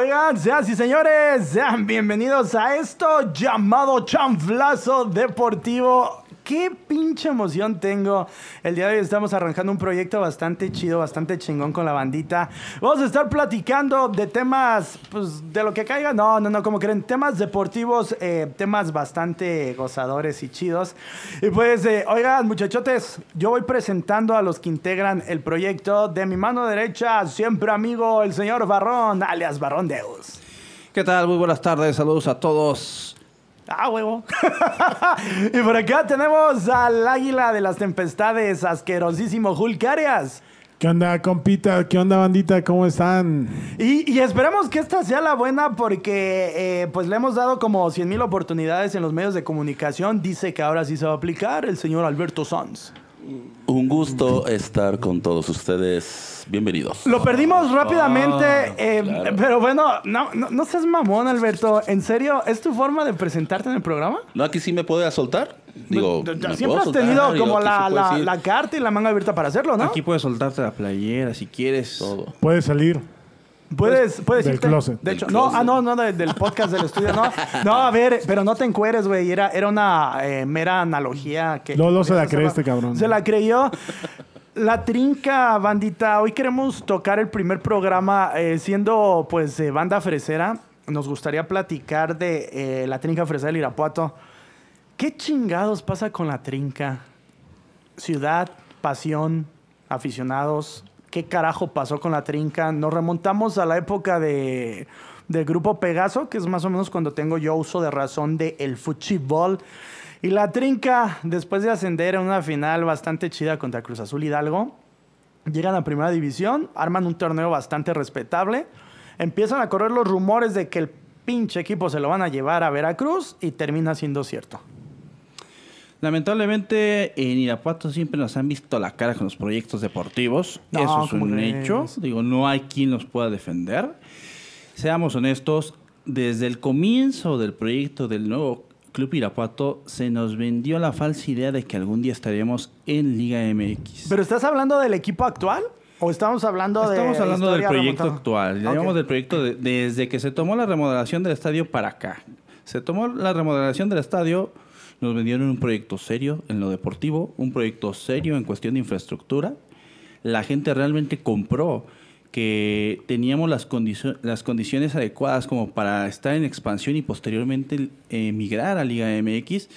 Oigan, sean y señores, sean bienvenidos a esto llamado Chanflazo Deportivo qué pinche emoción tengo. El día de hoy estamos arrancando un proyecto bastante chido, bastante chingón con la bandita. Vamos a estar platicando de temas, pues, de lo que caiga. No, no, no, como creen, temas deportivos, eh, temas bastante gozadores y chidos. Y pues, eh, oigan, muchachotes, yo voy presentando a los que integran el proyecto. De mi mano derecha, siempre amigo, el señor Barrón, alias Barrón Deus. ¿Qué tal? Muy buenas tardes, saludos a todos. Ah, huevo. y por acá tenemos al águila de las tempestades, asquerosísimo Hulk Arias. ¿Qué onda, compita? ¿Qué onda, bandita? ¿Cómo están? Y, esperemos que esta sea la buena porque eh, pues le hemos dado como 100 mil oportunidades en los medios de comunicación. Dice que ahora sí se va a aplicar el señor Alberto Sanz. Un gusto estar con todos ustedes. Bienvenidos. Lo perdimos rápidamente, ah, eh, pero bueno, no, no, seas mamón, Alberto. ¿En serio? ¿Es tu forma de presentarte en el programa? No, aquí sí me puede soltar. Digo, siempre has tenido como la, la, carta y la manga abierta para hacerlo, ¿no? Aquí puedes soltarte la playera si quieres. Todo. Puedes salir. Puedes, puedes del closet. De hecho, no, ah, no, no, del podcast del estudio, no. No, a ver, pero no te encueres, güey. Era, era una eh, mera analogía que. No, no se la cree este cabrón. Se la creyó. La trinca, bandita. Hoy queremos tocar el primer programa eh, siendo, pues, banda fresera. Nos gustaría platicar de eh, la trinca fresera del Irapuato. ¿Qué chingados pasa con la trinca? Ciudad, pasión, aficionados, qué carajo pasó con la trinca. Nos remontamos a la época de, del grupo Pegaso, que es más o menos cuando tengo yo uso de razón del el fútbol. Y la trinca, después de ascender a una final bastante chida contra Cruz Azul Hidalgo, llegan a primera división, arman un torneo bastante respetable, empiezan a correr los rumores de que el pinche equipo se lo van a llevar a Veracruz y termina siendo cierto. Lamentablemente en Irapuato siempre nos han visto la cara con los proyectos deportivos. Eso es un hecho. Digo, no hay quien los pueda defender. Seamos honestos, desde el comienzo del proyecto del nuevo Club Irapuato se nos vendió la falsa idea de que algún día estaríamos en Liga MX. ¿Pero estás hablando del equipo actual? ¿O estamos hablando de Estamos hablando del proyecto actual. Llamamos del proyecto desde que se tomó la remodelación del estadio para acá. Se tomó la remodelación del estadio nos vendieron un proyecto serio en lo deportivo, un proyecto serio en cuestión de infraestructura. La gente realmente compró que teníamos las, las condiciones adecuadas como para estar en expansión y posteriormente emigrar a Liga MX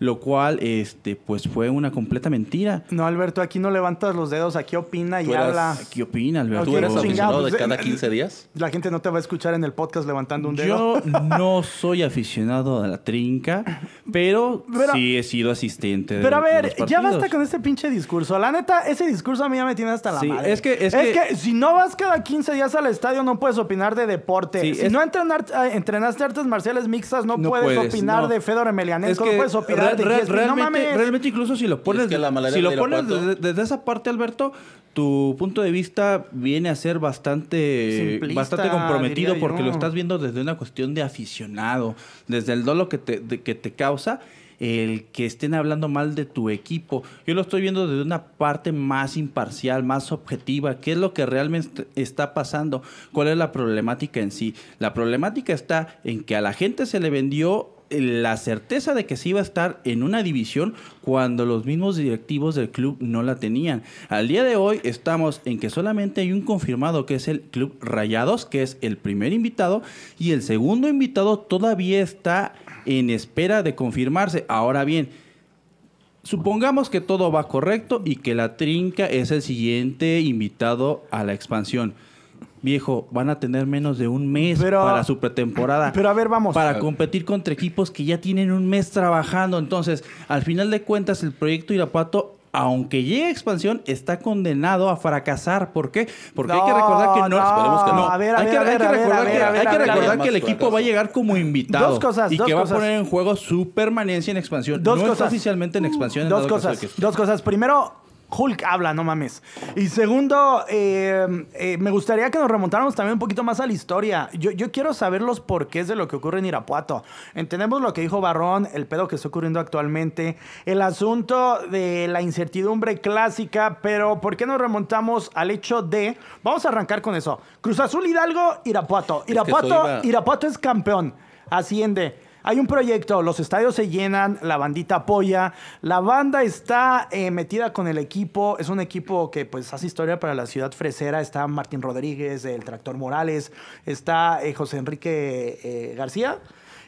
lo cual este pues fue una completa mentira. No, Alberto, aquí no levantas los dedos, aquí opina y habla. Aquí opina, Alberto. ¿Tú eres aficionado de cada 15 días? La gente no te va a escuchar en el podcast levantando un dedo. Yo no soy aficionado a la trinca, pero, sí he sido asistente Pero a ver, ya basta con este pinche discurso. La neta, ese discurso a mí ya me tiene hasta la madre. Es que, es, que, si no vas cada 15 días al estadio no puedes opinar de deporte. si no entrenar, eh, entrenaste artes marciales mixtas no, puedes, opinar de Fedor Emelianenko, no puedes opinar realmente, realmente incluso si lo pones, si lo pones desde, esa parte, Alberto, tu punto de vista viene a ser bastante, bastante comprometido porque lo estás viendo desde una cuestión de aficionado, desde el dolo que te, que te causa el que estén hablando mal de tu equipo. Yo lo estoy viendo desde una parte más imparcial, más objetiva. ¿Qué es lo que realmente está pasando? ¿Cuál es la problemática en sí? La problemática está en que a la gente se le vendió la certeza de que se iba a estar en una división cuando los mismos directivos del club no la tenían. Al día de hoy estamos en que solamente hay un confirmado que es el Club Rayados, que es el primer invitado, y el segundo invitado todavía está en espera de confirmarse. Ahora bien, supongamos que todo va correcto y que la Trinca es el siguiente invitado a la expansión viejo, van a tener menos de un mes para su pretemporada. Pero a ver, vamos. Para competir contra equipos que ya tienen un mes trabajando. Entonces, al final de cuentas, el proyecto Irapuato aunque llegue a expansión, está condenado a fracasar. ¿Por qué? Porque hay que recordar que no. esperemos que no. hay que recordar que el equipo va a llegar como invitado. Dos cosas. Y que va a poner en juego su permanencia en expansión. Dos no cosas. está oficialmente en expansión. Dos cosas. Dos cosas. Primero, Hulk habla, no mames. Y segundo, eh, eh, me gustaría que nos remontáramos también un poquito más a la historia. Yo, yo quiero saber los porqués de lo que ocurre en Irapuato. Entendemos lo que dijo Barrón, el pedo que está ocurriendo actualmente, el asunto de la incertidumbre clásica, pero ¿por qué nos remontamos al hecho de... Vamos a arrancar con eso. Cruz Azul Hidalgo, Irapuato. Irapuato, Irapuato es campeón. Asciende. Hay un proyecto, los estadios se llenan, la bandita apoya, la banda está eh, metida con el equipo, es un equipo que pues hace historia para la ciudad fresera, está Martín Rodríguez, el Tractor Morales, está eh, José Enrique eh, García.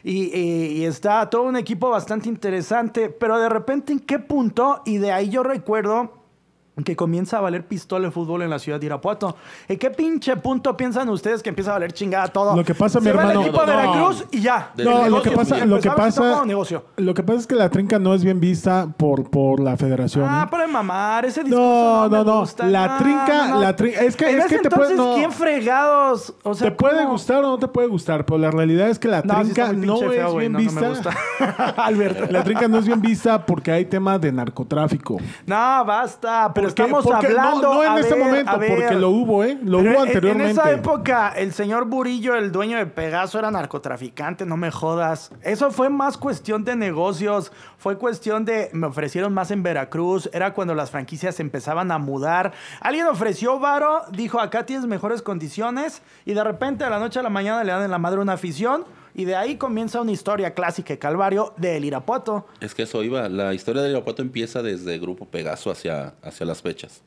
Y, y, está todo un equipo bastante interesante, pero de repente en qué punto, y de ahí yo recuerdo que comienza a valer pistola el fútbol en la ciudad de Irapuato. ¿En qué pinche punto piensan ustedes que empieza a valer chingada todo? Lo que pasa, mi hermano. el equipo de Veracruz y ya. No, lo que pasa, lo que pasa, lo que pasa es que la trinca no es bien vista por, por la federación. Ah, ¿eh? para mamar, ese discurso no, no, no, no. La trinca, la trinca, es que, es que te puede, no, ¿quién fregados? O sea, te puede gustar o no te puede gustar, pero la realidad es que la trinca no, es bien vista. Alberto. La trinca no es bien vista porque hay tema de narcotráfico. No, basta pero estamos hablando. No, en este momento, porque lo hubo, ¿eh? Lo hubo anteriormente. En esa época, el señor Burillo, el dueño de Pegaso, era narcotraficante, no me jodas. Eso fue más cuestión de negocios, fue cuestión de. Me ofrecieron más en Veracruz, era cuando las franquicias empezaban a mudar. Alguien ofreció varo, dijo, acá tienes mejores condiciones, y de repente a la noche a la mañana le dan en la madre una afición y de ahí comienza una historia clásica de Calvario del Irapuato. Es que eso iba. La historia del Irapuato empieza desde Grupo Pegaso hacia, hacia las fechas.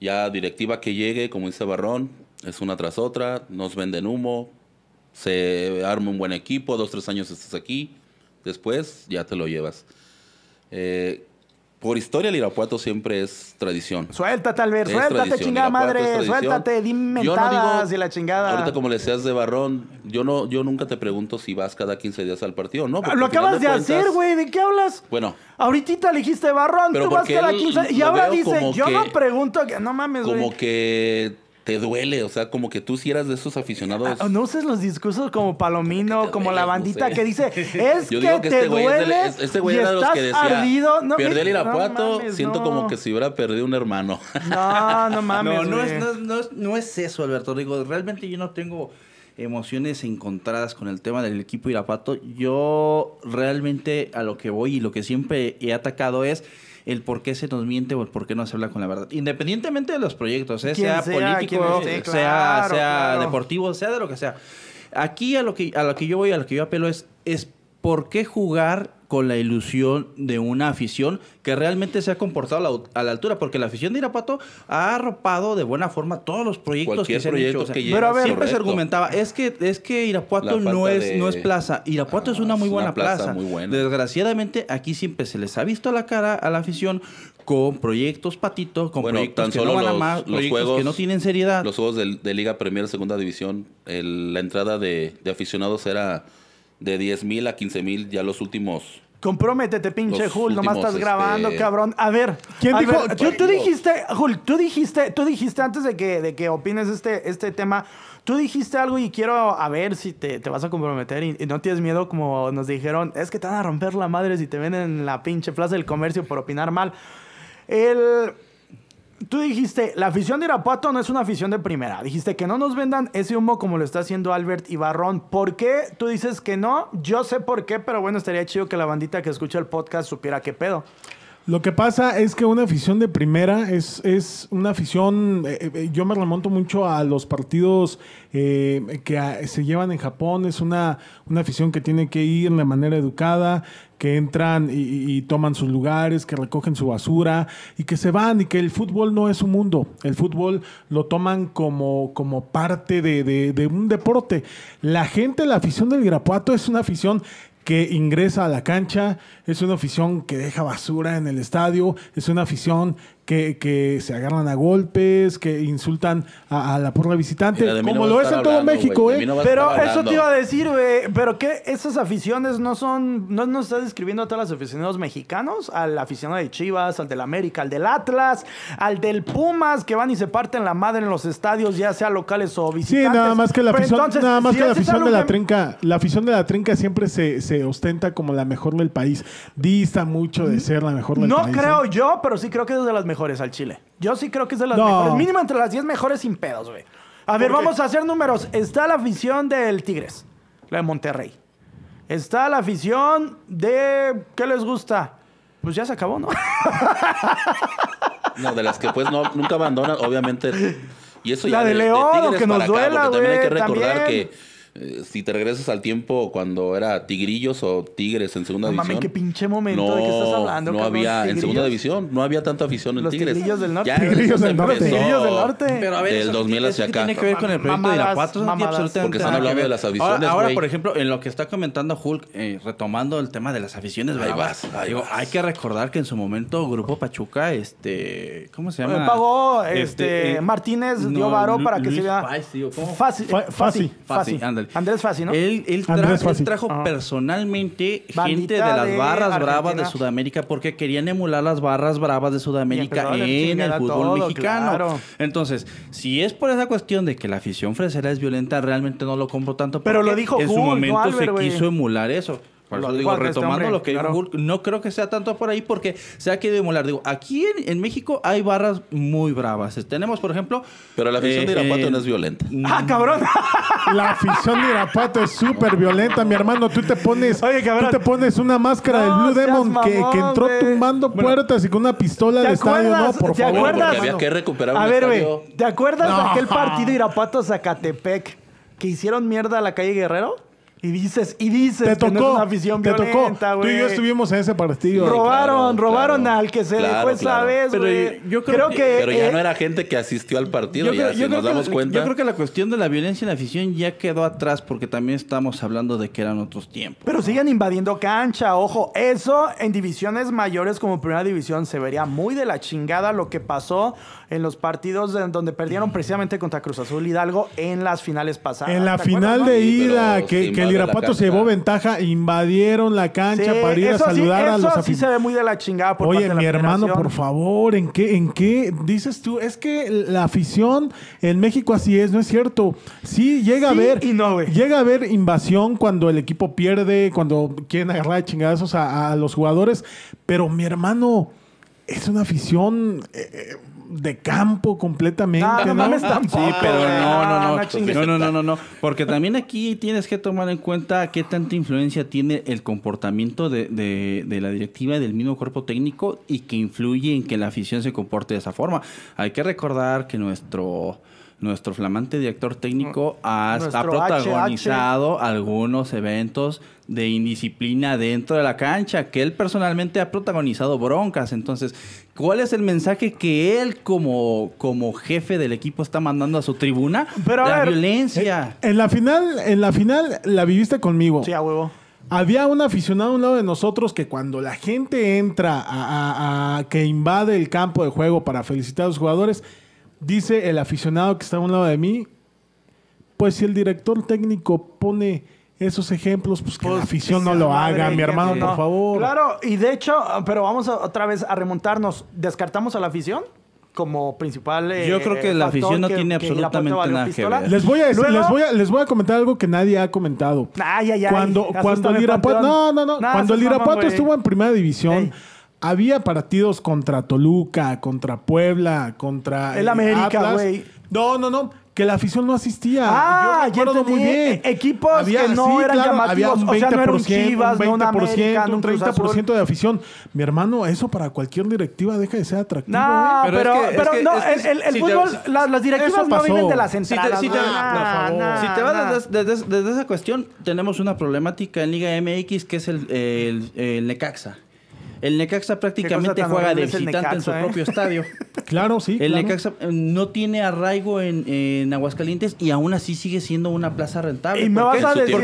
Ya directiva que llegue, como dice Barrón, es una tras otra, nos venden humo, se arma un buen equipo, dos, tres años estás aquí, después ya te lo llevas. Eh, por historia, el Irapuato siempre es tradición. Suéltate, Albert, suéltate, chingada madre, suéltate, dime mentadas y la chingada. Ahorita, como le seas de barrón, yo no yo nunca te pregunto si vas cada 15 días al partido no. Lo acabas de, hacer, güey, ¿de qué hablas? Bueno. Ahorita le dijiste barrón, tú vas cada 15 y ahora dice, yo no pregunto, que no mames, güey. Como que te duele, o sea, como que tú si eras de esos aficionados. Ah, no uses los discursos como Palomino, como la bandita que dice, es que, te este duele. este güey era de los que decía, ardido. No, perdió el Irapuato, siento como que si hubiera perdido un hermano. No, no mames. no, no es, no, no es eso, Alberto. Digo, realmente yo no tengo emociones encontradas con el tema del equipo Irapuato. Yo realmente a lo que voy y lo que siempre he atacado es el por qué se nos miente o el por qué no se habla con la verdad. Independientemente de los proyectos, ¿eh? sea, político, sea, sea deportivo, sea de lo que sea. Aquí a lo que, a lo que yo voy, a lo que yo apelo es, es por qué jugar con la ilusión de una afición que realmente se ha comportado a la, altura, porque la afición de Irapuato ha arropado de buena forma todos los proyectos que se han hecho. pero a ver, siempre se argumentaba, es que, es que Irapuato no es, no es plaza. Irapuato es una muy buena plaza. Desgraciadamente, aquí siempre se les ha visto la cara a la afición con proyectos patitos, con proyectos que no van a más, proyectos que no tienen seriedad. Los juegos de, Liga Premier Segunda División, la entrada de, de aficionados era de 10 mil a 15 mil ya los últimos. Comprométete, pinche Jul, nomás estás grabando, este, cabrón. A ver, ¿quién dijo? tú, dijiste, Jul, tú dijiste, tú dijiste antes de que, de que opines este, este tema, tú dijiste algo y quiero a ver si te, te vas a comprometer y, y, no tienes miedo, como nos dijeron, es que te van a romper la madre si te ven en la pinche plaza del comercio por opinar mal. El Tú dijiste, la afición de Irapuato no es una afición de primera. Dijiste que no nos vendan ese humo como lo está haciendo Albert y Barrón. ¿Por qué tú dices que no? Yo sé por qué, pero bueno, estaría chido que la bandita que escucha el podcast supiera qué pedo. Lo que pasa es que una afición de primera es, es una afición, eh, eh, yo me remonto mucho a los partidos eh, que se llevan en Japón, es una, una afición que tiene que ir de manera educada, que entran y, toman sus lugares, que recogen su basura y que se van y que el fútbol no es un mundo, el fútbol lo toman como, como parte de, de un deporte. La gente, la afición del Irapuato es una afición que ingresa a la cancha, es una afición que deja basura en el estadio, es una afición que, se agarran a golpes, que insultan a, la porra visitante, como lo es en todo México, ¿eh? pero eso te iba a decir, güey, pero que esas aficiones no son, no nos estás describiendo a todos los aficionados mexicanos, al aficionado de Chivas, al del América, al del Atlas, al del Pumas, que van y se parten la madre en los estadios, ya sea locales o visitantes. Sí, nada más que la afición, nada más que la afición de la trinca, la afición de la trinca siempre se, se, ostenta como la mejor del país. Dista mucho de ser la mejor del no país. No creo ¿eh? yo, pero sí creo que es de las mejores mejores al Chile. Yo sí creo que es de las mejores. Mínimo entre las 10 mejores sin pedos, güey. A ver, vamos a hacer números. Está la afición del Tigres, la de Monterrey. Está la afición de. ¿Qué les gusta? Pues ya se acabó, ¿no? no, de las que pues no, nunca abandonan, obviamente. Y eso ya la de, León, que nos duela, güey. También hay que recordar que eh, si te regresas al tiempo cuando era Tigrillos o Tigres en segunda no, división. Mami, qué pinche momento de qué estás hablando. No había, en segunda división, no había tanta afición en Los Tigres. Tigrillos del norte. tigrillos del norte. Tigrillos del norte. Pero a ver, del 2000 hacia acá. tiene que ver con el proyecto de Irapuato. absolutamente Porque están hablando de las aficiones, Ahora, por ejemplo, en lo que está comentando Hulk, eh, retomando el tema de las aficiones, ahí vas, hay que recordar que en su momento Grupo Pachuca, este, ¿cómo se llama? Pagó, este, este Martínez dio varo para que se vea. Fácil, fácil, fácil. Andrés Fácil, ¿no? él, trajo personalmente gente de las barras bravas de Sudamérica porque querían emular las barras bravas de Sudamérica en el fútbol mexicano. Entonces, si es por esa cuestión de que la afición fresera es violenta, realmente no lo compro tanto. Pero lo dijo En su momento se quiso emular eso. Por eso digo, retomando lo que dijo Hulk, no creo que sea tanto por ahí porque se ha querido emular. Digo, aquí en, México hay barras muy bravas. Tenemos, por ejemplo... Pero la afición de eh, Irapuato no es violenta. ¡Ah, cabrón! La afición de Irapuato es súper violenta, mi hermano. Tú te pones Oye, tú te pones una máscara del Blue Demon que, que, entró tumbando puertas y con una pistola de estadio. No, por ¿te favor. Acuerdas? había que recuperar A ver, güey, ¿te acuerdas de aquel partido Irapuato-Zacatepec que hicieron mierda a la calle Guerrero? Y dices, y dices te tocó, que no es una afición te violenta, tocó. Tú y yo estuvimos en ese partido. Robaron, robaron al que se dejó esa vez, Pero yo, creo, que, Pero ya no era gente que asistió al partido, ya si nos damos cuenta. Yo creo que la cuestión de la violencia en la afición ya quedó atrás porque también estamos hablando de que eran otros tiempos. Pero siguen invadiendo cancha, ojo. Eso en divisiones mayores como primera división se vería muy de la chingada lo que pasó en los partidos donde perdieron precisamente contra Cruz Azul Hidalgo en las finales pasadas. En la final de ida, que, el Irapuato se llevó ventaja, invadieron la cancha para ir a saludar a los Eso sí se ve muy de la chingada por Oye, mi hermano, por favor, ¿en qué, ¿en qué dices tú? Es que la afición en México así es, ¿no es cierto? Sí, llega a ver. llega a haber invasión cuando el equipo pierde, cuando quieren agarrar chingadazos a, a los jugadores, pero mi hermano es una afición eh, de campo completamente. No, no, no, Sí, pero no, no, no. No, no, no, no, no. Porque también aquí tienes que tomar en cuenta qué tanta influencia tiene el comportamiento de, de, de la directiva del mismo cuerpo técnico y que influye en que la afición se comporte de esa forma. Hay que recordar que nuestro nuestro flamante director técnico ha, protagonizado algunos eventos de indisciplina dentro de la cancha, que él personalmente ha protagonizado broncas. Entonces, ¿cuál es el mensaje que él como, como jefe del equipo está mandando a su tribuna? Pero la violencia. En, la final, en la final la viviste conmigo. Sí, a huevo. Había un aficionado a un lado de nosotros que cuando la gente entra a, a que invade el campo de juego para felicitar a los jugadores, Dice el aficionado que está a un lado de mí, pues si el director técnico pone esos ejemplos, pues que la pues, afición no lo haga, mi hermano, por favor. Claro, y de hecho, pero vamos otra vez a remontarnos. ¿Descartamos a la afición? como principal. Yo creo que la afición no tiene absolutamente nada que ver. Les voy, a les, voy a, les voy a comentar algo que nadie ha comentado. Ay, ay, ay. Cuando, cuando el Irapuato. No, no, no. cuando el Irapuato estuvo en primera división había partidos contra Toluca, contra Puebla, contra. El América, güey. No, no, no. Que la afición no asistía. Ah, Yo recuerdo muy bien. E-, equipos había, que no eran llamativos. Había un 20%, o sea, no era un Chivas, un 20%, no América, un 30% de afición. Mi hermano, eso para cualquier directiva deja de ser atractivo. No, ¿eh? pero, pero, no, el, el fútbol, las directivas no viven de las entradas. Si te, si te, vas desde, desde, esa cuestión, tenemos una problemática en Liga MX que es el, el, el Necaxa. El Necaxa prácticamente juega de visitante en su ¿eh? propio estadio. claro, sí. El Necaxa eh, no tiene arraigo en, Aguascalientes y aún así sigue siendo una plaza rentable. Y me vas a decir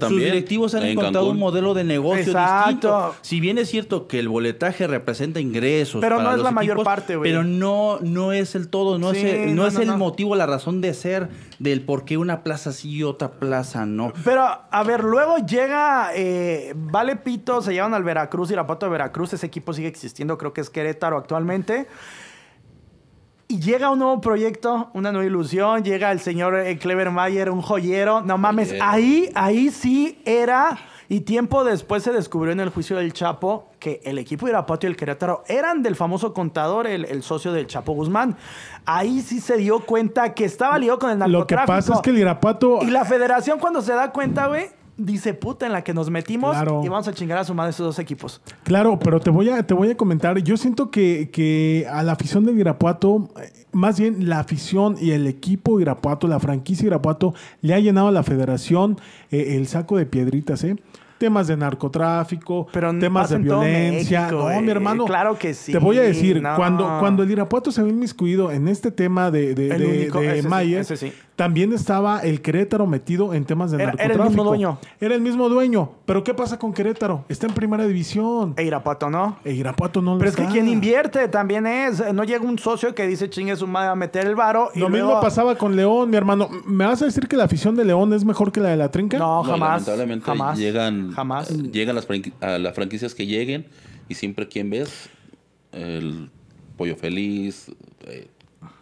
sus directivos han encontrado un modelo de negocio distinto. Si bien es cierto que el boletaje representa ingresos, pero no es la mayor parte, güey. Pero no, no es el todo, no es el, no, es el motivo, la razón de ser del por qué una plaza sí y otra plaza no. Pero, a ver, luego llega, eh, Vale Pito, se llevan al Veracruz, y la Irapuato de Veracruz, ese equipo sigue existiendo, creo que es Querétaro actualmente. Y llega un nuevo proyecto, una nueva ilusión, llega el señor eh, Clever Mayer, un joyero, no mames, ahí, ahí sí era Y tiempo después se descubrió en el juicio del Chapo que el equipo de Irapuato y el Querétaro eran del famoso contador, el, socio del Chapo Guzmán. Ahí sí se dio cuenta que estaba ligado con el narcotráfico. Lo que pasa es que el Irapuato... Y la federación cuando se da cuenta, güey, dice puta en la que nos metimos y vamos a chingar a su madre esos dos equipos. Claro, pero te voy a, te voy a comentar. Yo siento que, que a la afición del Irapuato, eh, más bien la afición y el equipo Irapuato, la franquicia Irapuato, le ha llenado a la federación eh, el saco de piedritas, ¿eh? Temas de narcotráfico, temas de violencia. no, mi hermano. Claro que sí. Te voy a decir, cuando, cuando el Irapuato se ve inmiscuido en este tema de, de, de, también estaba el Querétaro metido en temas de narcotráfico. Era el mismo dueño. Era el mismo dueño. Pero ¿qué pasa con Querétaro? Está en primera división. E Irapuato no. E Irapuato no Pero es que quien invierte también es. No llega un socio que dice chingue su madre a meter el varo. Lo mismo pasaba con León, mi hermano. ¿Me vas a decir que la afición de León es mejor que la de la Trinca? No, jamás. lamentablemente jamás. llegan Jamás. Llegan las, a las franquicias que lleguen y siempre quien ves, el Pollo Feliz, eh,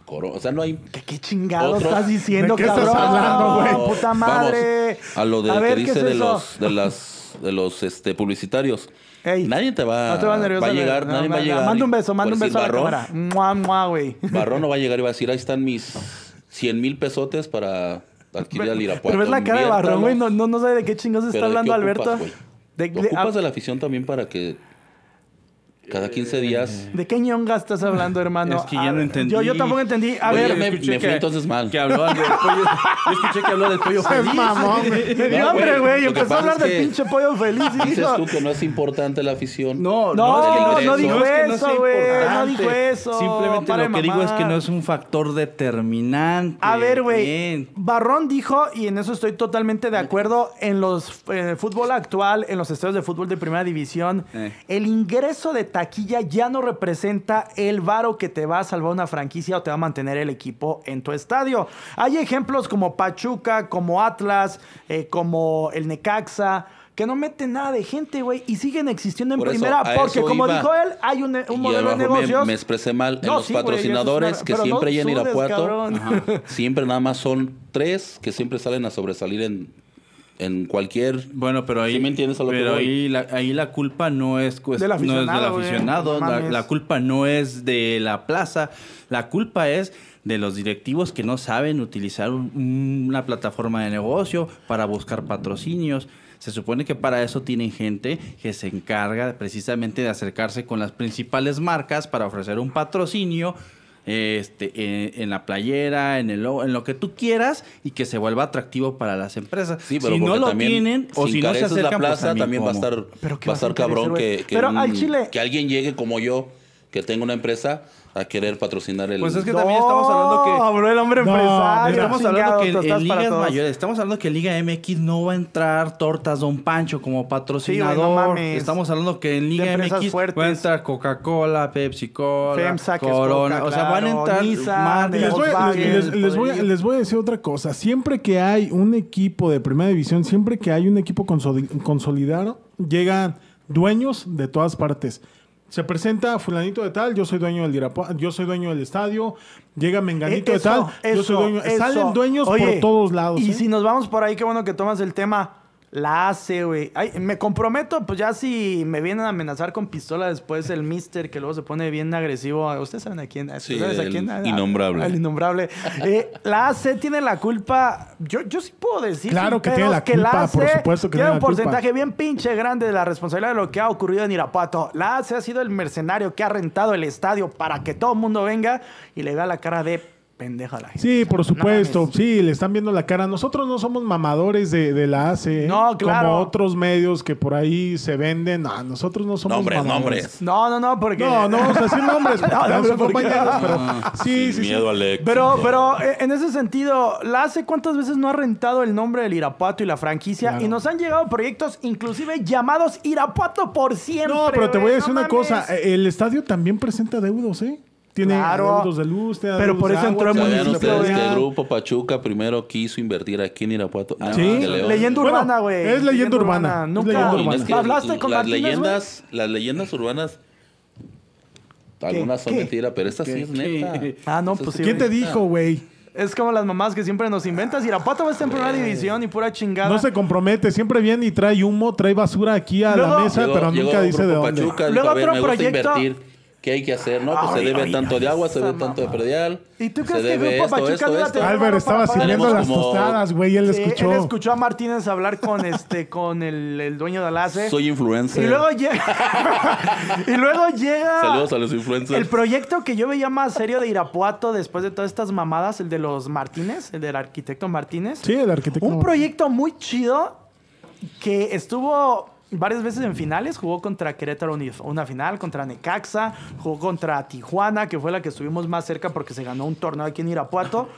Coro, o sea, no hay. ¿Qué, qué chingado estás diciendo, ¿De qué cabrón? estás hablando, güey? ¡Puta madre! a lo de que dice de los, de las, de los este, publicitarios. nadie te va, no te va, a llegar, nadie va a llegar. Manda un beso, manda un beso a la cámara. Mua, mua, güey. Barrón no va a llegar y va a decir, ahí están mis 100 mil pesotes para adquirir al Irapuato. Pero ves la cara de Barrón, güey. No, no, no sabe de qué chingados está hablando Alberto. De, de, ocupas de la afición también para que cada 15 días. ¿De qué ñonga estás hablando, hermano? Es que ya no entendí. Yo, yo tampoco entendí. A ver, me, me fui entonces mal. Que habló del pollo. Yo escuché que habló del pollo feliz. Mamón, me dio hambre, güey. Empezó a hablar del pinche pollo feliz. Y dices tú que no es importante la afición. No, no, no, no dijo eso, güey. No, dijo eso. Simplemente lo que digo es que no es un factor determinante. A ver, güey. Barrón dijo, y en eso estoy totalmente de acuerdo, en los en el fútbol actual, en los estadios de fútbol de primera división, eh. el ingreso de taquilla ya no representa el varo que te va a salvar una franquicia o te va a mantener el equipo en tu estadio. Hay ejemplos como Pachuca, como Atlas, eh, como el Necaxa que no meten nada de gente, güey, y siguen existiendo en primera, porque como dijo él, hay un, modelo de negocios. Me, expresé mal. en los patrocinadores que siempre hay en Irapuato, siempre nada más son tres que siempre salen a sobresalir en en cualquier... Bueno, pero ahí... me entiendes pero ahí la, ahí la culpa no es, del aficionado, la, culpa no es de la plaza, la culpa es de los directivos que no saben utilizar una plataforma de negocio para buscar patrocinios. Se supone que para eso tienen gente que se encarga precisamente de acercarse con las principales marcas para ofrecer un patrocinio este, en, la playera, en, el, en lo que tú quieras y que se vuelva atractivo para las empresas. si no lo tienen o si no se acercan, la pues, plaza, también va a estar, va a estar cabrón que, que, que alguien llegue como yo, que tenga una empresa a querer patrocinar el. Pues es que también estamos hablando que. Bro, el hombre empresario. Estamos hablando que en, ligas mayores, estamos hablando que en Liga MX no va a entrar Tortas Don Pancho como patrocinador. estamos hablando que en Liga MX va a entrar Coca-Cola, Pepsi Cola, Corona. o sea, van a entrar más les, voy, les, voy a, les voy a decir otra cosa. Siempre que hay un equipo de primera división, siempre que hay un equipo consolidado, llegan dueños de todas partes. Se presenta fulanito de tal, yo soy dueño del yo soy dueño del estadio, llega menganito de tal, yo soy dueño, salen dueños por todos lados. Y ¿eh? si nos vamos por ahí, qué bueno que tomas el tema la hace, güey. Me comprometo, pues ya si me vienen a amenazar con pistola después el mister, que luego se pone bien agresivo. Ustedes saben a quién. Sí, ¿sabes a quién? innombrable. El innombrable. Eh, la AC tiene la culpa. Yo, yo sí puedo decir. Claro que tiene la culpa, por supuesto que tiene un porcentaje bien pinche grande de la responsabilidad de lo que ha ocurrido en Irapuato. La AC ha sido el mercenario que ha rentado el estadio para que todo el mundo venga y le da la cara de pendeja la gente. Sí, por supuesto. sí, le están viendo la cara. Nosotros no somos mamadores de, de la ACE. ¿eh? No, claro. Como otros medios que por ahí se venden. No, nosotros no somos nombres, mamadores. Nombres. No, no, no, porque... No, no vamos a decir nombres. no, no, compañeros, pero... Sí, sí, miedo, Alex. Pero, pero eh, en ese sentido, la ACE cuántas veces no ha rentado el nombre del Irapuato y la franquicia y nos han llegado proyectos inclusive llamados Irapuato por siempre. No, pero te voy a decir una cosa. El estadio también presenta deudos, ¿eh? Tiene claro, de luz, pero por eso entró el municipio. el grupo Pachuca primero quiso invertir aquí en Irapuato? Ah, sí, leyenda urbana, güey. es leyenda, urbana. Nunca hablaste con las leyendas, las leyendas urbanas algunas son mentiras, pero esta sí es neta. Ah, no, pues ¿Quién te dijo, güey? Es como las mamás que siempre nos inventas. Irapuato va a estar en primera división y pura chingada. No se compromete. Siempre viene y trae humo, trae basura aquí a la mesa, pero nunca dice de dónde. Luego otro proyecto... ¿Qué hay que hacer? No, pues se debe tanto de agua, se debe tanto de predial. ¿Y tú crees que el Grupo Pachuca iba a tener Albert estaba sirviendo las tostadas, güey, él escuchó. Él escuchó a Martínez hablar con este con el, el dueño de Alace. Soy influencer. Y luego llega Y luego llega Saludos a los influencers. El proyecto que yo veía más serio de Irapuato después de todas estas mamadas, el de los Martínez, el del arquitecto Martínez. Sí, el arquitecto. Un proyecto muy chido que estuvo varias veces en finales. Jugó contra Querétaro una final, contra Necaxa, jugó contra Tijuana, que fue la que estuvimos más cerca porque se ganó un torneo aquí en Irapuato.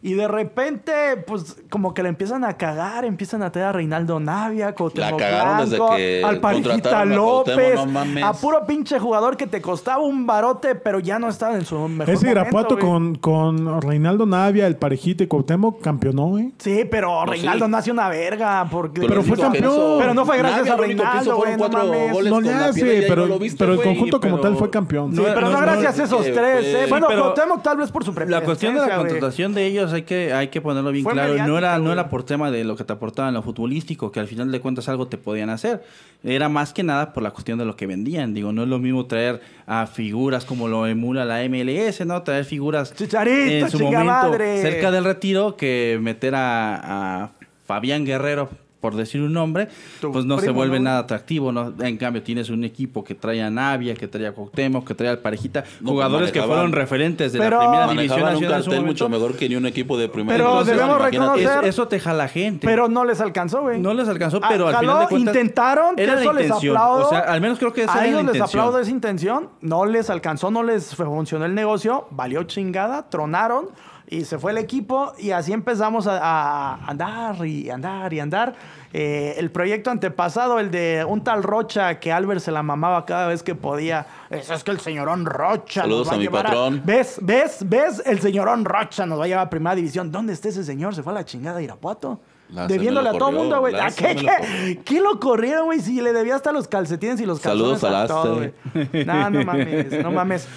Y de repente, pues, como que le empiezan a cagar, empiezan a tener a Reinaldo Navia, Cuauhtémoc Blanco, al Parejita López, a, puro pinche jugador que te costaba un barote, pero ya no estaba en su mejor Ese Irapuato con, con Reinaldo Navia, el Parejita y Cuauhtémoc campeonó, ¿eh? Sí, pero pues Reinaldo nació una verga, porque... Pero, fue campeón. Pero no fue gracias a Reinaldo, güey, no mames. No le hace, pero, pero el conjunto como tal fue campeón. Sí, pero no gracias a esos tres, ¿eh? Bueno, Cuauhtémoc tal vez por su La cuestión de la contratación de ellos hay que, hay que ponerlo bien claro. No era, no era por tema de lo que te aportaban lo futbolístico, que al final de cuentas algo te podían hacer. Era más que nada por la cuestión de lo que vendían. Digo, no es lo mismo traer a figuras como lo emula la MLS, ¿no? Traer figuras en su momento cerca del retiro que meter a, a Fabián Guerrero por decir un nombre, pues no se vuelve nada atractivo. ¿no? En cambio, tienes un equipo que trae a Navia, que trae a Cuauhtémoc, que trae al Parejita, pues jugadores que fueron referentes de la primera división nacional. Un mucho mejor que ni un equipo de primera Pero debemos reconocer... eso te jala gente. Pero no les alcanzó, güey. No les alcanzó, pero al final de cuentas... Intentaron, era eso les aplaudo. O sea, al menos creo que esa a ellos les aplaudo esa intención. No les alcanzó, no les funcionó el negocio. Valió chingada, tronaron y se fue el equipo y así empezamos a, andar y andar y andar. Eh, el proyecto antepasado, el de un tal Rocha que Albert se la mamaba cada vez que podía. Eso es que el señorón Rocha nos va a, mi patrón. ¿Ves? ¿Ves? ¿Ves? El señorón Rocha nos va a llevar a primera división. ¿Dónde está ese señor? Se fue a la chingada de Irapuato. Debiéndole a todo el mundo, güey. qué, qué, lo corrieron, güey? Si le debía hasta los calcetines y los calzones Saludos a, todo, güey. No, no mames, no mames.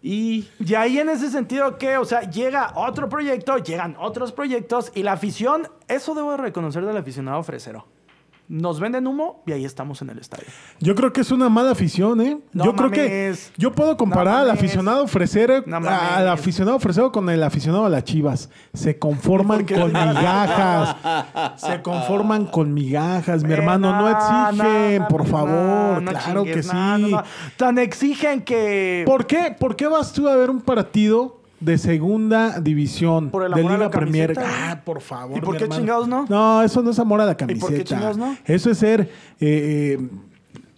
Y, y ahí en ese sentido que, o sea, llega otro proyecto, llegan otros proyectos y la afición, eso debo reconocer del aficionado fresero nos venden humo y ahí estamos en el estadio. Yo creo que es una mala afición, ¿eh? yo creo que yo puedo comparar al aficionado ofrecer al aficionado ofrecer con el aficionado a las Chivas. Se conforman con migajas. se conforman con migajas, mi hermano, no exigen, por favor, claro que sí. Tan exigen que ¿Por qué? ¿Por qué vas tú a ver un partido de segunda división de Liga Premier. Ah, por favor. ¿Y por qué chingados no? No, eso no es amor a la camiseta. ¿Y por qué chingados no? Eso es ser eh, eh,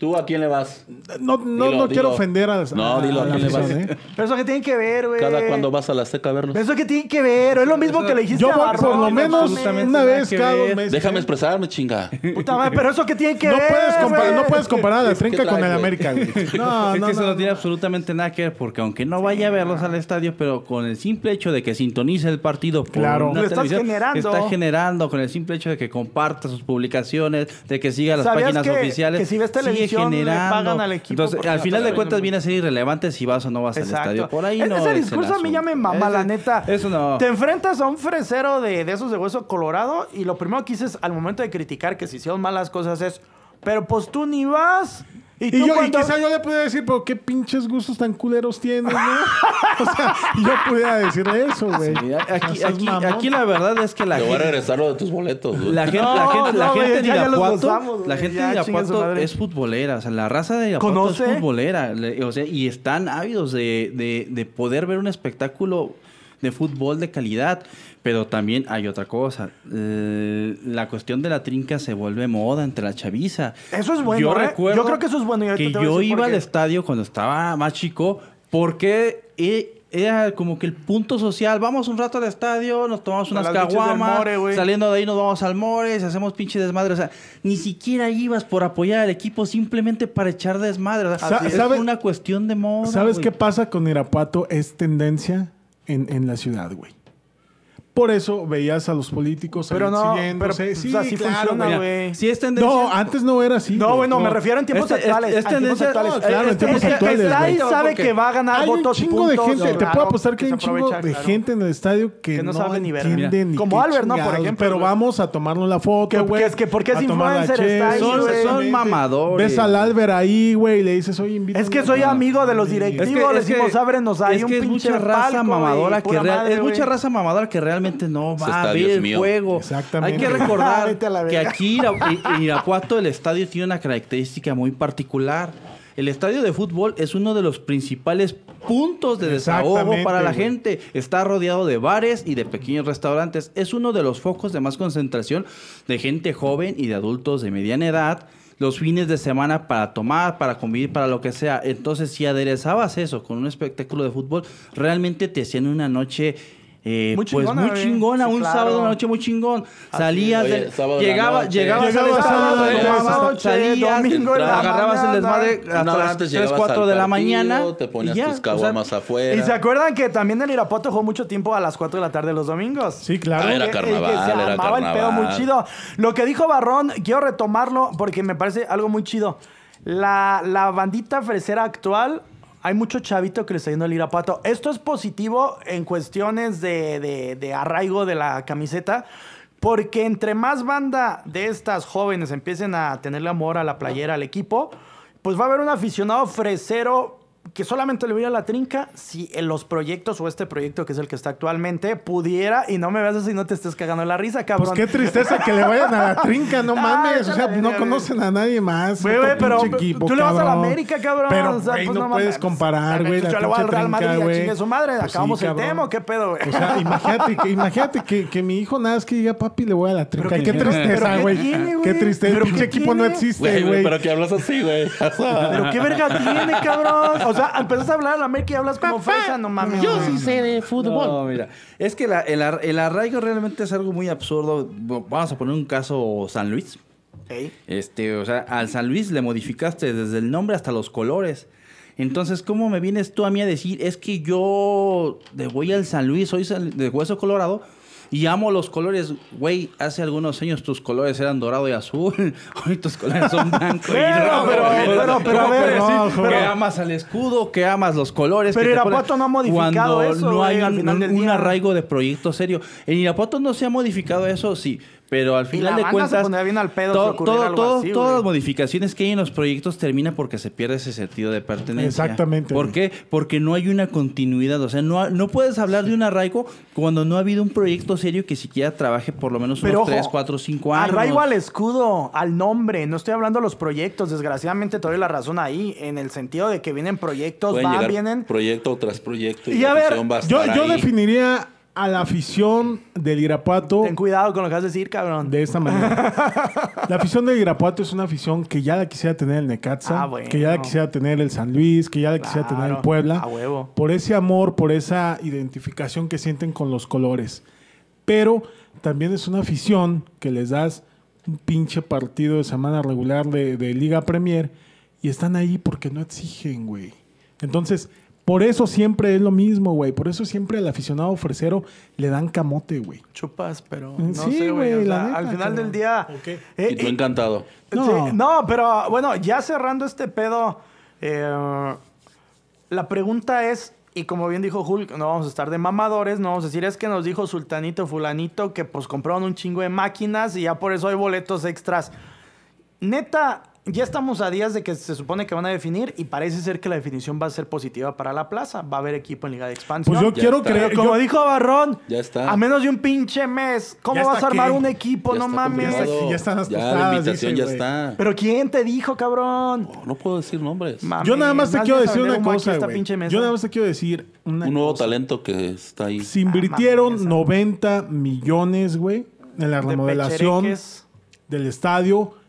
¿Tú a quién le vas? No, no, no quiero ofender a, No, dilo a, quién le vas. ¿eh? Pero eso que tiene que ver, güey. Cada cuando vas a la seca a verlos. Pero eso que tiene que ver. Es lo mismo que le dijiste Yo voy por lo menos una vez cada dos meses. Déjame expresarme, chinga. Puta madre, pero eso que tiene que no ver, puedes comparar, No puedes comparar a la trinca con el América, güey. No, es que eso no tiene absolutamente nada que ver porque aunque no vaya a verlos al estadio, pero con el simple hecho de que sintonice el partido por claro. una estás generando. está generando con el simple hecho de que comparta sus publicaciones, de que siga las páginas oficiales, que si ves televisión, sigue generando al equipo. Entonces, al final de cuentas viene a ser irrelevante si vas o no vas al estadio. Por ahí no. Ese discurso a mí ya me mama, la neta. Eso no. Te enfrentas a un fresero de, de esos de hueso colorado y lo primero que dices al momento de criticar que si hicieron malas cosas es, pero pues tú ni vas. Y, yo, quizá yo le pudiera decir, pero qué pinches gustos tan culeros tienes, ¿no? o sea, yo pudiera decirle eso, güey. aquí, aquí, aquí, la verdad es que la Te voy a regresar lo de tus boletos, güey. La gente, la gente, la gente de Irapuato, la gente de Irapuato es futbolera. O sea, la raza de Irapuato es futbolera. O sea, y están ávidos de, de, de poder ver un espectáculo de fútbol de calidad. Pero también hay otra cosa. Eh, la cuestión de la trinca se vuelve moda entre la chaviza. Eso es bueno. Yo ¿eh? recuerdo yo creo que eso es bueno. que yo iba al estadio cuando estaba más chico porque era como que el punto social. Vamos un rato al estadio, nos tomamos unas caguamas. Saliendo de ahí nos vamos al Mores, hacemos pinche desmadre. O sea, ni siquiera ibas por apoyar al equipo simplemente para echar desmadre. O sea, es una cuestión de moda. ¿Sabes qué pasa con Irapuato? Es tendencia en, en la ciudad, güey Por eso veías a los políticos pero no, pero, sí, así claro, funciona, güey. Si es tendencia. No, antes no era así. No, bueno, me refiero en tiempos este, actuales. Es, tendencia, actuales. claro, en tiempos actuales. Ahí sabe que va a ganar hay votos. Hay un chingo de gente. te puedo apostar que hay un chingo de gente en el estadio que, no, sabe ni ver. Ni Como Albert, ¿no? Por ejemplo. Pero vamos a tomarnos la foto, güey. Es que porque es influencer está ahí, Son mamadores. Ves al Albert ahí, güey, y le dices, oye, invítame. Es que soy amigo de los directivos. Le decimos, ábrenos ahí un pinche raza mamadora que Es mucha raza mamadora que realmente no va el juego. Exactamente. Hay que recordar que aquí en Irapuato el estadio tiene una característica muy particular. El estadio de fútbol es uno de los principales puntos de desahogo para la gente. Está rodeado de bares y de pequeños restaurantes. Es uno de los focos de más concentración de gente joven y de adultos de mediana edad los fines de semana para tomar, para convivir, para lo que sea. Entonces, si aderezabas eso con un espectáculo de fútbol, realmente te hacían una noche eh, muy pues muy chingona, un sábado una noche muy chingón. Salías, llegaba, llegabas al sábado, salías, agarrabas el desmadre hasta las 3, 4 de la mañana. Te ponías tus caguamas afuera. Y se acuerdan que también el Irapuato jugó mucho tiempo a las 4 de la tarde los domingos. Sí, claro. Ah, era carnaval, que se era carnaval. el pedo muy chido. Lo que dijo Barrón, quiero retomarlo porque me parece algo muy chido. La, la bandita fresera actual hay mucho chavito que le está yendo al Irapuato. Esto es positivo en cuestiones de, de, arraigo de la camiseta. Porque entre más banda de estas jóvenes empiecen a tenerle amor a la playera, al equipo, pues va a haber un aficionado fresero que solamente le voy a la trinca si en los proyectos o este proyecto que es el que está actualmente pudiera y no me veas así no te estés cagando la risa, cabrón. Pues qué tristeza que le vayan a la trinca, no mames, o sea, no conocen a nadie más. Güey, güey, pero tú le vas a la América, cabrón. Pero, o sea, pues no, puedes comparar, güey, la Yo le voy al Real Madrid, chingue su madre, pues acabamos el tema, ¿qué pedo, güey? O sea, imagínate que, imagínate que, que mi hijo nada es que diga, papi, le voy a la trinca. Qué, tristeza, güey. Qué tristeza, el pinche equipo no existe, güey. Pero que hablas así, güey. Pero qué verga tiene, cabrón. O sea, empezaste a hablar la América y hablas como Papá, no mames. Yo sí sé de fútbol. No, mira. Es que el, arraigo realmente es algo muy absurdo. Vamos a poner un caso San Luis. Este, o sea, al San Luis le modificaste desde el nombre hasta los colores. Entonces, ¿cómo me vienes tú a mí a decir, es que yo de voy al San Luis, soy de Hueso Colorado, y amo los colores. Güey, hace algunos años tus colores eran dorado y azul. Hoy tus colores son blanco y rojo. Pero, pero, a ver, que amas al escudo, que amas los colores. Pero Irapuato no ha modificado eso. No hay un, un arraigo de proyecto serio. En Irapuato no se ha modificado eso, sí. Pero al final de cuentas, todas las modificaciones que hay en los proyectos terminan porque se pierde ese sentido de pertenencia. Exactamente. ¿Por qué? Porque no hay una continuidad. O sea, no, no puedes hablar de un arraigo cuando no ha habido un proyecto serio que siquiera trabaje por lo menos unos 3, 4, 5 años. Arraigo al escudo, al nombre. No estoy hablando de los proyectos. Desgraciadamente, te doy la razón ahí. En el sentido de que vienen proyectos, van, vienen. Proyecto tras proyecto. Y, a ver, yo, yo definiría a la afición del Irapuato. Ten cuidado con lo que vas a decir, cabrón. De esta manera. la afición del Irapuato es una afición que ya la quisiera tener el Necaxa, ah, que ya la quisiera tener el San Luis, que ya la quisiera tener el Puebla. A huevo. Por ese amor, por esa identificación que sienten con los colores. Pero también es una afición que les das un pinche partido de semana regular de, de Liga Premier y están ahí porque no exigen, güey. Entonces, por eso siempre es lo mismo, güey. Por eso siempre al aficionado fresero le dan camote, güey. Chupas, pero no sé, güey. al final del día... Eh, y tú eh, encantado. no. pero bueno, ya cerrando este pedo, eh, la pregunta es, y como bien dijo Hulk, no vamos a estar de mamadores, no vamos a decir, es que nos dijo Sultanito Fulanito que pues compraron un chingo de máquinas y ya por eso hay boletos extras. Neta, ya estamos a días de que se supone que van a definir y parece ser que la definición va a ser positiva para la plaza. Va a haber equipo en Liga de Expansión. Pues yo quiero creer. Como dijo Barrón, ya está. a menos de un pinche mes, ¿cómo vas a armar un equipo? no mames. Ya están las ya, la invitación ya está. Pero ¿quién te dijo, cabrón? no puedo decir nombres. yo nada más te quiero decir una cosa. Yo nada más te quiero decir una Un nuevo talento que está ahí. Se invirtieron 90 millones, güey, en la remodelación del estadio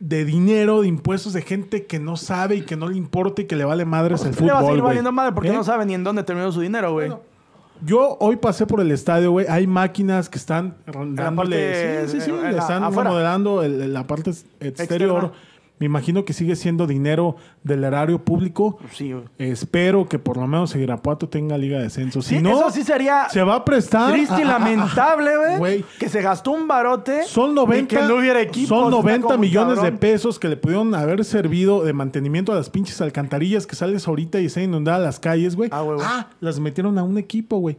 de dinero, de impuestos de gente que no sabe y que no le importa y que le vale madres el fútbol. Le va a seguir valiendo madre porque ¿Eh? no sabe ni en dónde terminó su dinero, güey. yo hoy pasé por el estadio, güey. Hay máquinas que están dándole. sí, sí, sí. le están remodelando la parte exterior. Me imagino que sigue siendo dinero del erario público. Sí, Espero que por lo menos el Irapuato tenga liga de descenso. Si Sí, no, eso sí sería se va a prestar. triste y a- a- a- lamentable, güey. Que se gastó un barote. Son y 90, que no hubiera equipo. son 90 millones de pesos. que le pudieron haber servido de mantenimiento a las pinches alcantarillas que sales ahorita y se inundadas las calles, güey. Ah, huevo. las metieron a un equipo, güey.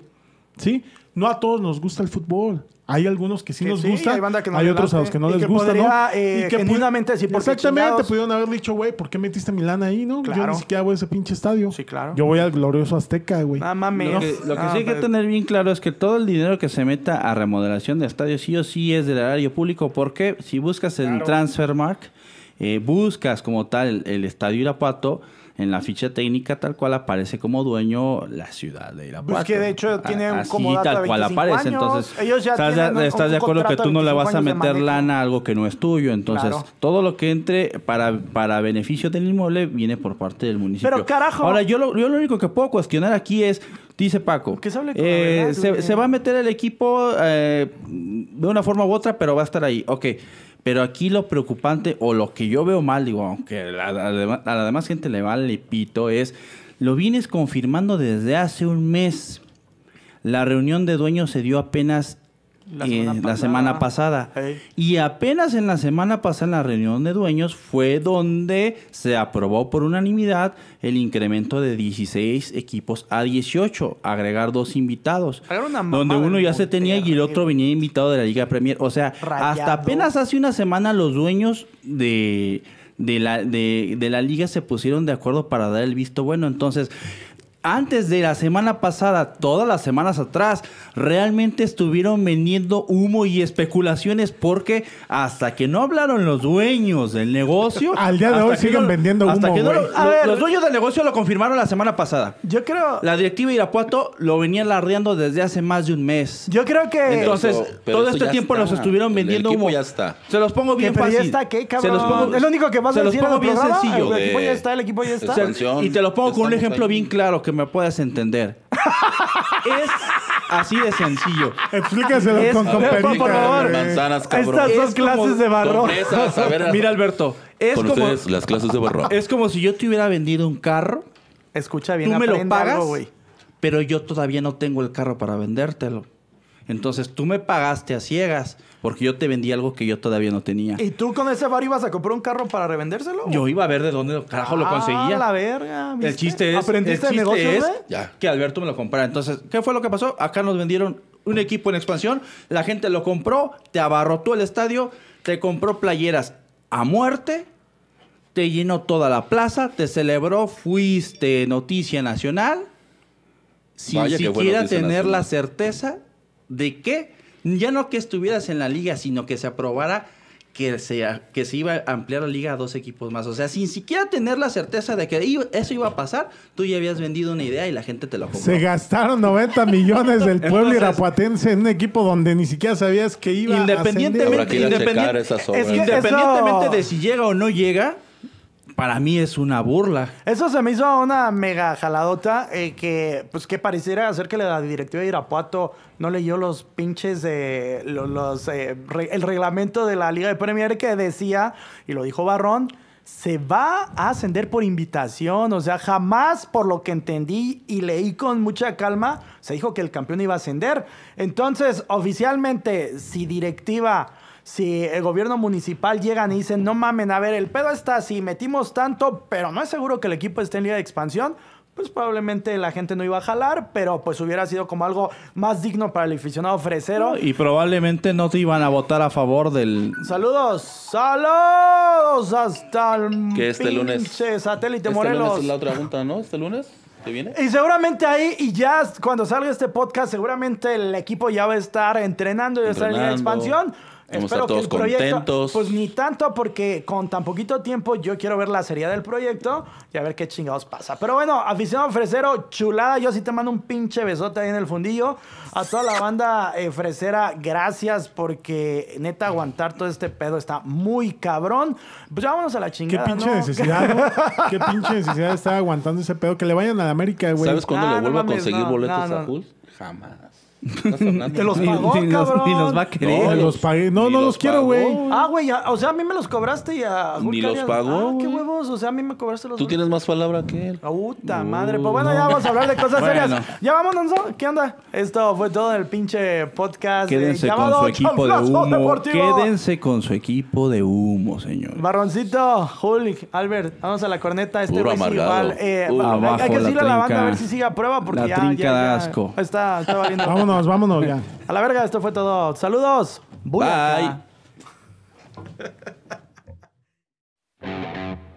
¿Sí? No a todos nos gusta el fútbol. Hay algunos que sí Que nos sí, gusta. hay banda que no hay otros a los que no Y les que gusta, podría, ¿no? eh, pu- genuinamente decir, ¿por qué Exactamente, pudieron haber dicho, güey, ¿por qué metiste a Milán ahí, no? Yo Claro. ni siquiera voy a ese pinche estadio. Sí, claro. Yo voy al glorioso Azteca, güey. No mames. Lo que, lo que sí hay que pero- tener bien claro es que todo el dinero que se meta a remodelación de estadios sí o sí es del erario público, porque si buscas en Transfermark, eh, buscas como tal el, el estadio Irapuato, en la ficha técnica tal cual aparece como dueño la ciudad de Irapuato. Pues que de hecho tiene un como dato tal cual 25 aparece. años. Entonces, Ellos ya estás, de, tienen un- estás de acuerdo que tú no le 25 vas a meter lana a algo que no es tuyo. Entonces, Claro. todo lo que entre para, para beneficio del inmueble viene por parte del municipio. Pero, carajo. Ahora, yo lo, yo lo único que puedo cuestionar aquí es, dice Paco, Que se hable con la eh, verdad, se, va a meter el equipo eh, de una forma u otra, pero va a estar ahí. Ok. Pero aquí lo preocupante, o lo que yo veo mal, digo, aunque la, a la demás gente le vale pito, es lo vienes confirmando desde hace un mes. La reunión de dueños se dio apenas La eh, semana la pasada. semana pasada. Ey. Y apenas en la semana pasada, en la reunión de dueños, fue donde se aprobó por unanimidad el incremento de 16 equipos a 18, agregar dos invitados. Donde uno ya se tenía y el otro venía invitado de la Liga Premier. O sea, Rayado. hasta apenas hace una semana los dueños de, de, la, de, de la liga se pusieron de acuerdo para dar el visto bueno. Entonces, antes de la semana pasada, todas las semanas atrás, realmente estuvieron vendiendo humo y especulaciones porque hasta que no hablaron los dueños del negocio... Al día de hasta hoy siguen vendiendo hasta humo, que no lo-. A ver. los dueños del negocio lo confirmaron la semana pasada. Yo creo. La directiva de Irapuato lo venía lardeando desde hace más de un mes. Yo creo que. Entonces, Pero pero todo este tiempo está. los estuvieron vendiendo humo. ya está. Se los pongo bien fácil. ya está, ¿qué, cabrón? Se los pongo, es lo único que vas se a los decir en pongo el bien programa. sencillo. El equipo ya está, el equipo ya está. Y te lo pongo con un ejemplo ahí. bien claro que me puedas entender. es así de sencillo. Explícaselo Es- con ver, comperita, por favor. Manzanas, cabrón. Estas dos Es clases de barro. Con a ver, Mira, Alberto, es con como, ustedes las clases de barro. es como si yo te hubiera vendido un carro, Escucha bien, tú me lo pagas, algo, güey. pero yo todavía no tengo el carro para vendértelo. Entonces tú me pagaste a ciegas porque yo te vendí algo que yo todavía no tenía. ¿Y tú con ese bar ibas a comprar un carro para revendérselo? Yo iba a ver de dónde carajo lo Ah, conseguía. la verga. ¿viste? El chiste es, ¿Aprendiste el de chiste negocios, es que Alberto me lo comprara. Entonces, ¿qué fue lo que pasó? Acá nos vendieron un equipo en expansión, la gente lo compró, te abarrotó el estadio, te compró playeras a muerte, te llenó toda la plaza, te celebró, fuiste noticia nacional, sin Vaya siquiera tener la certeza de que, ya no que estuvieras en la liga, sino que se aprobara que se, que se iba a ampliar la liga a dos equipos más. O sea, sin siquiera tener la certeza de que eso iba a pasar, tú ya habías vendido una idea y la gente te lo compró. Se gastaron 90 millones del pueblo Entonces- irapuatense en un equipo donde ni siquiera sabías que iba a Independientemente, Habrá que ir a checar independien- esas obras. Es que independientemente eso- de si llega o no llega, para mí es una burla. Eso se me hizo una mega jaladota eh, que, pues, que pareciera ser que la directiva de Irapuato no leyó los pinches, eh, el reglamento de la Liga de Premier que decía, y lo dijo Barrón, se va a ascender por invitación. O sea, jamás, por lo que entendí y leí con mucha calma, se dijo que el campeón iba a ascender. Entonces, oficialmente, si directiva si el gobierno municipal llegan y dicen, no mamen, a ver, el pedo está si metimos tanto, pero no es seguro que el equipo esté en liga de expansión, pues probablemente la gente no iba a jalar, pero pues hubiera sido como algo más digno para el aficionado fresero. Y probablemente no te iban a votar a favor del... Saludos, saludos hasta el Que este lunes. pinche satélite Este Morelos. lunes es la otra junta, ¿no? ¿Este lunes? ¿Te viene? Y seguramente ahí, y ya cuando salga este podcast, seguramente el equipo ya va a estar entrenando y va a estar en línea de Entrenando. expansión. Vamos a Espero estar que el todos proyecto, contentos. pues ni tanto porque con tan poquito tiempo yo quiero ver la seriedad del proyecto y a ver qué chingados pasa. Pero bueno, aficionado fresero, chulada, yo sí te mando un pinche besote ahí en el fundillo. A toda la banda eh, fresera, gracias porque neta aguantar todo este pedo está muy cabrón. Pues ya vámonos a la Qué chingada, pinche ¿no? necesidad, ¿no? Qué pinche necesidad de estar aguantando ese pedo. Que le vayan a la América, güey. ¿Sabes cuándo Ah, le no vuelvo a conseguir no, boletos no, no. a Hulk? Jamás. Te los pagó, ni, cabrón. Ni los va a querer. No, los pagué. No, no los, quiero, güey. Ah, güey, o sea, a mí me los cobraste y a Ni los pagó. Ah, qué huevos. O sea, a mí me cobraste los Tú tienes más palabra que él. Puta madre. Pues bueno, ya vamos a hablar de cosas serias. Ya vámonos, ¿no? ¿Qué onda? Esto fue todo el pinche podcast. Quédense con su equipo de humo. Quédense con su equipo de humo, señor. Barroncito, Juli, Albert, vamos a la corneta. Este Puro amargado. Eh, hay que decirle a la banda a ver si sigue a prueba porque la ya, trinca ya, ya, asco. Está, está valiendo. vámonos, vámonos, ya. A la verga, esto fue todo. Saludos. Bye.